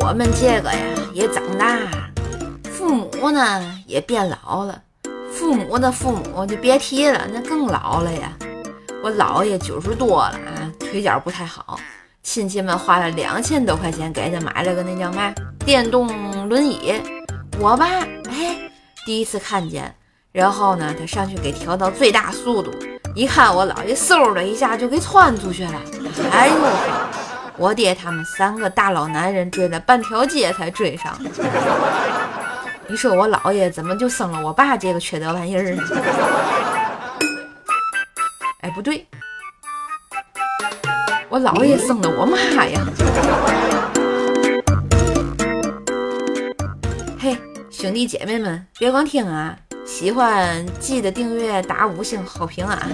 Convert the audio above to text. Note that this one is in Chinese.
我们这个呀也长大，父母呢也变老了，父母的父母就别提了，那更老了呀。我姥爷九十多了啊，腿脚不太好，亲戚们花了两千多块钱给他买了个那叫嘛电动轮椅。我爸哎第一次看见，然后呢他上去给调到最大速度，一看我姥爷嗖的一下就给窜出去了。哎呦，我爹他们三个大老男人追了半条街才追上。你说我姥爷怎么就生了我爸这个缺德玩意儿呢？哎，不对，我姥爷生的我妈呀！嘿，兄弟姐妹们，别光听啊，喜欢记得订阅打五星好评啊！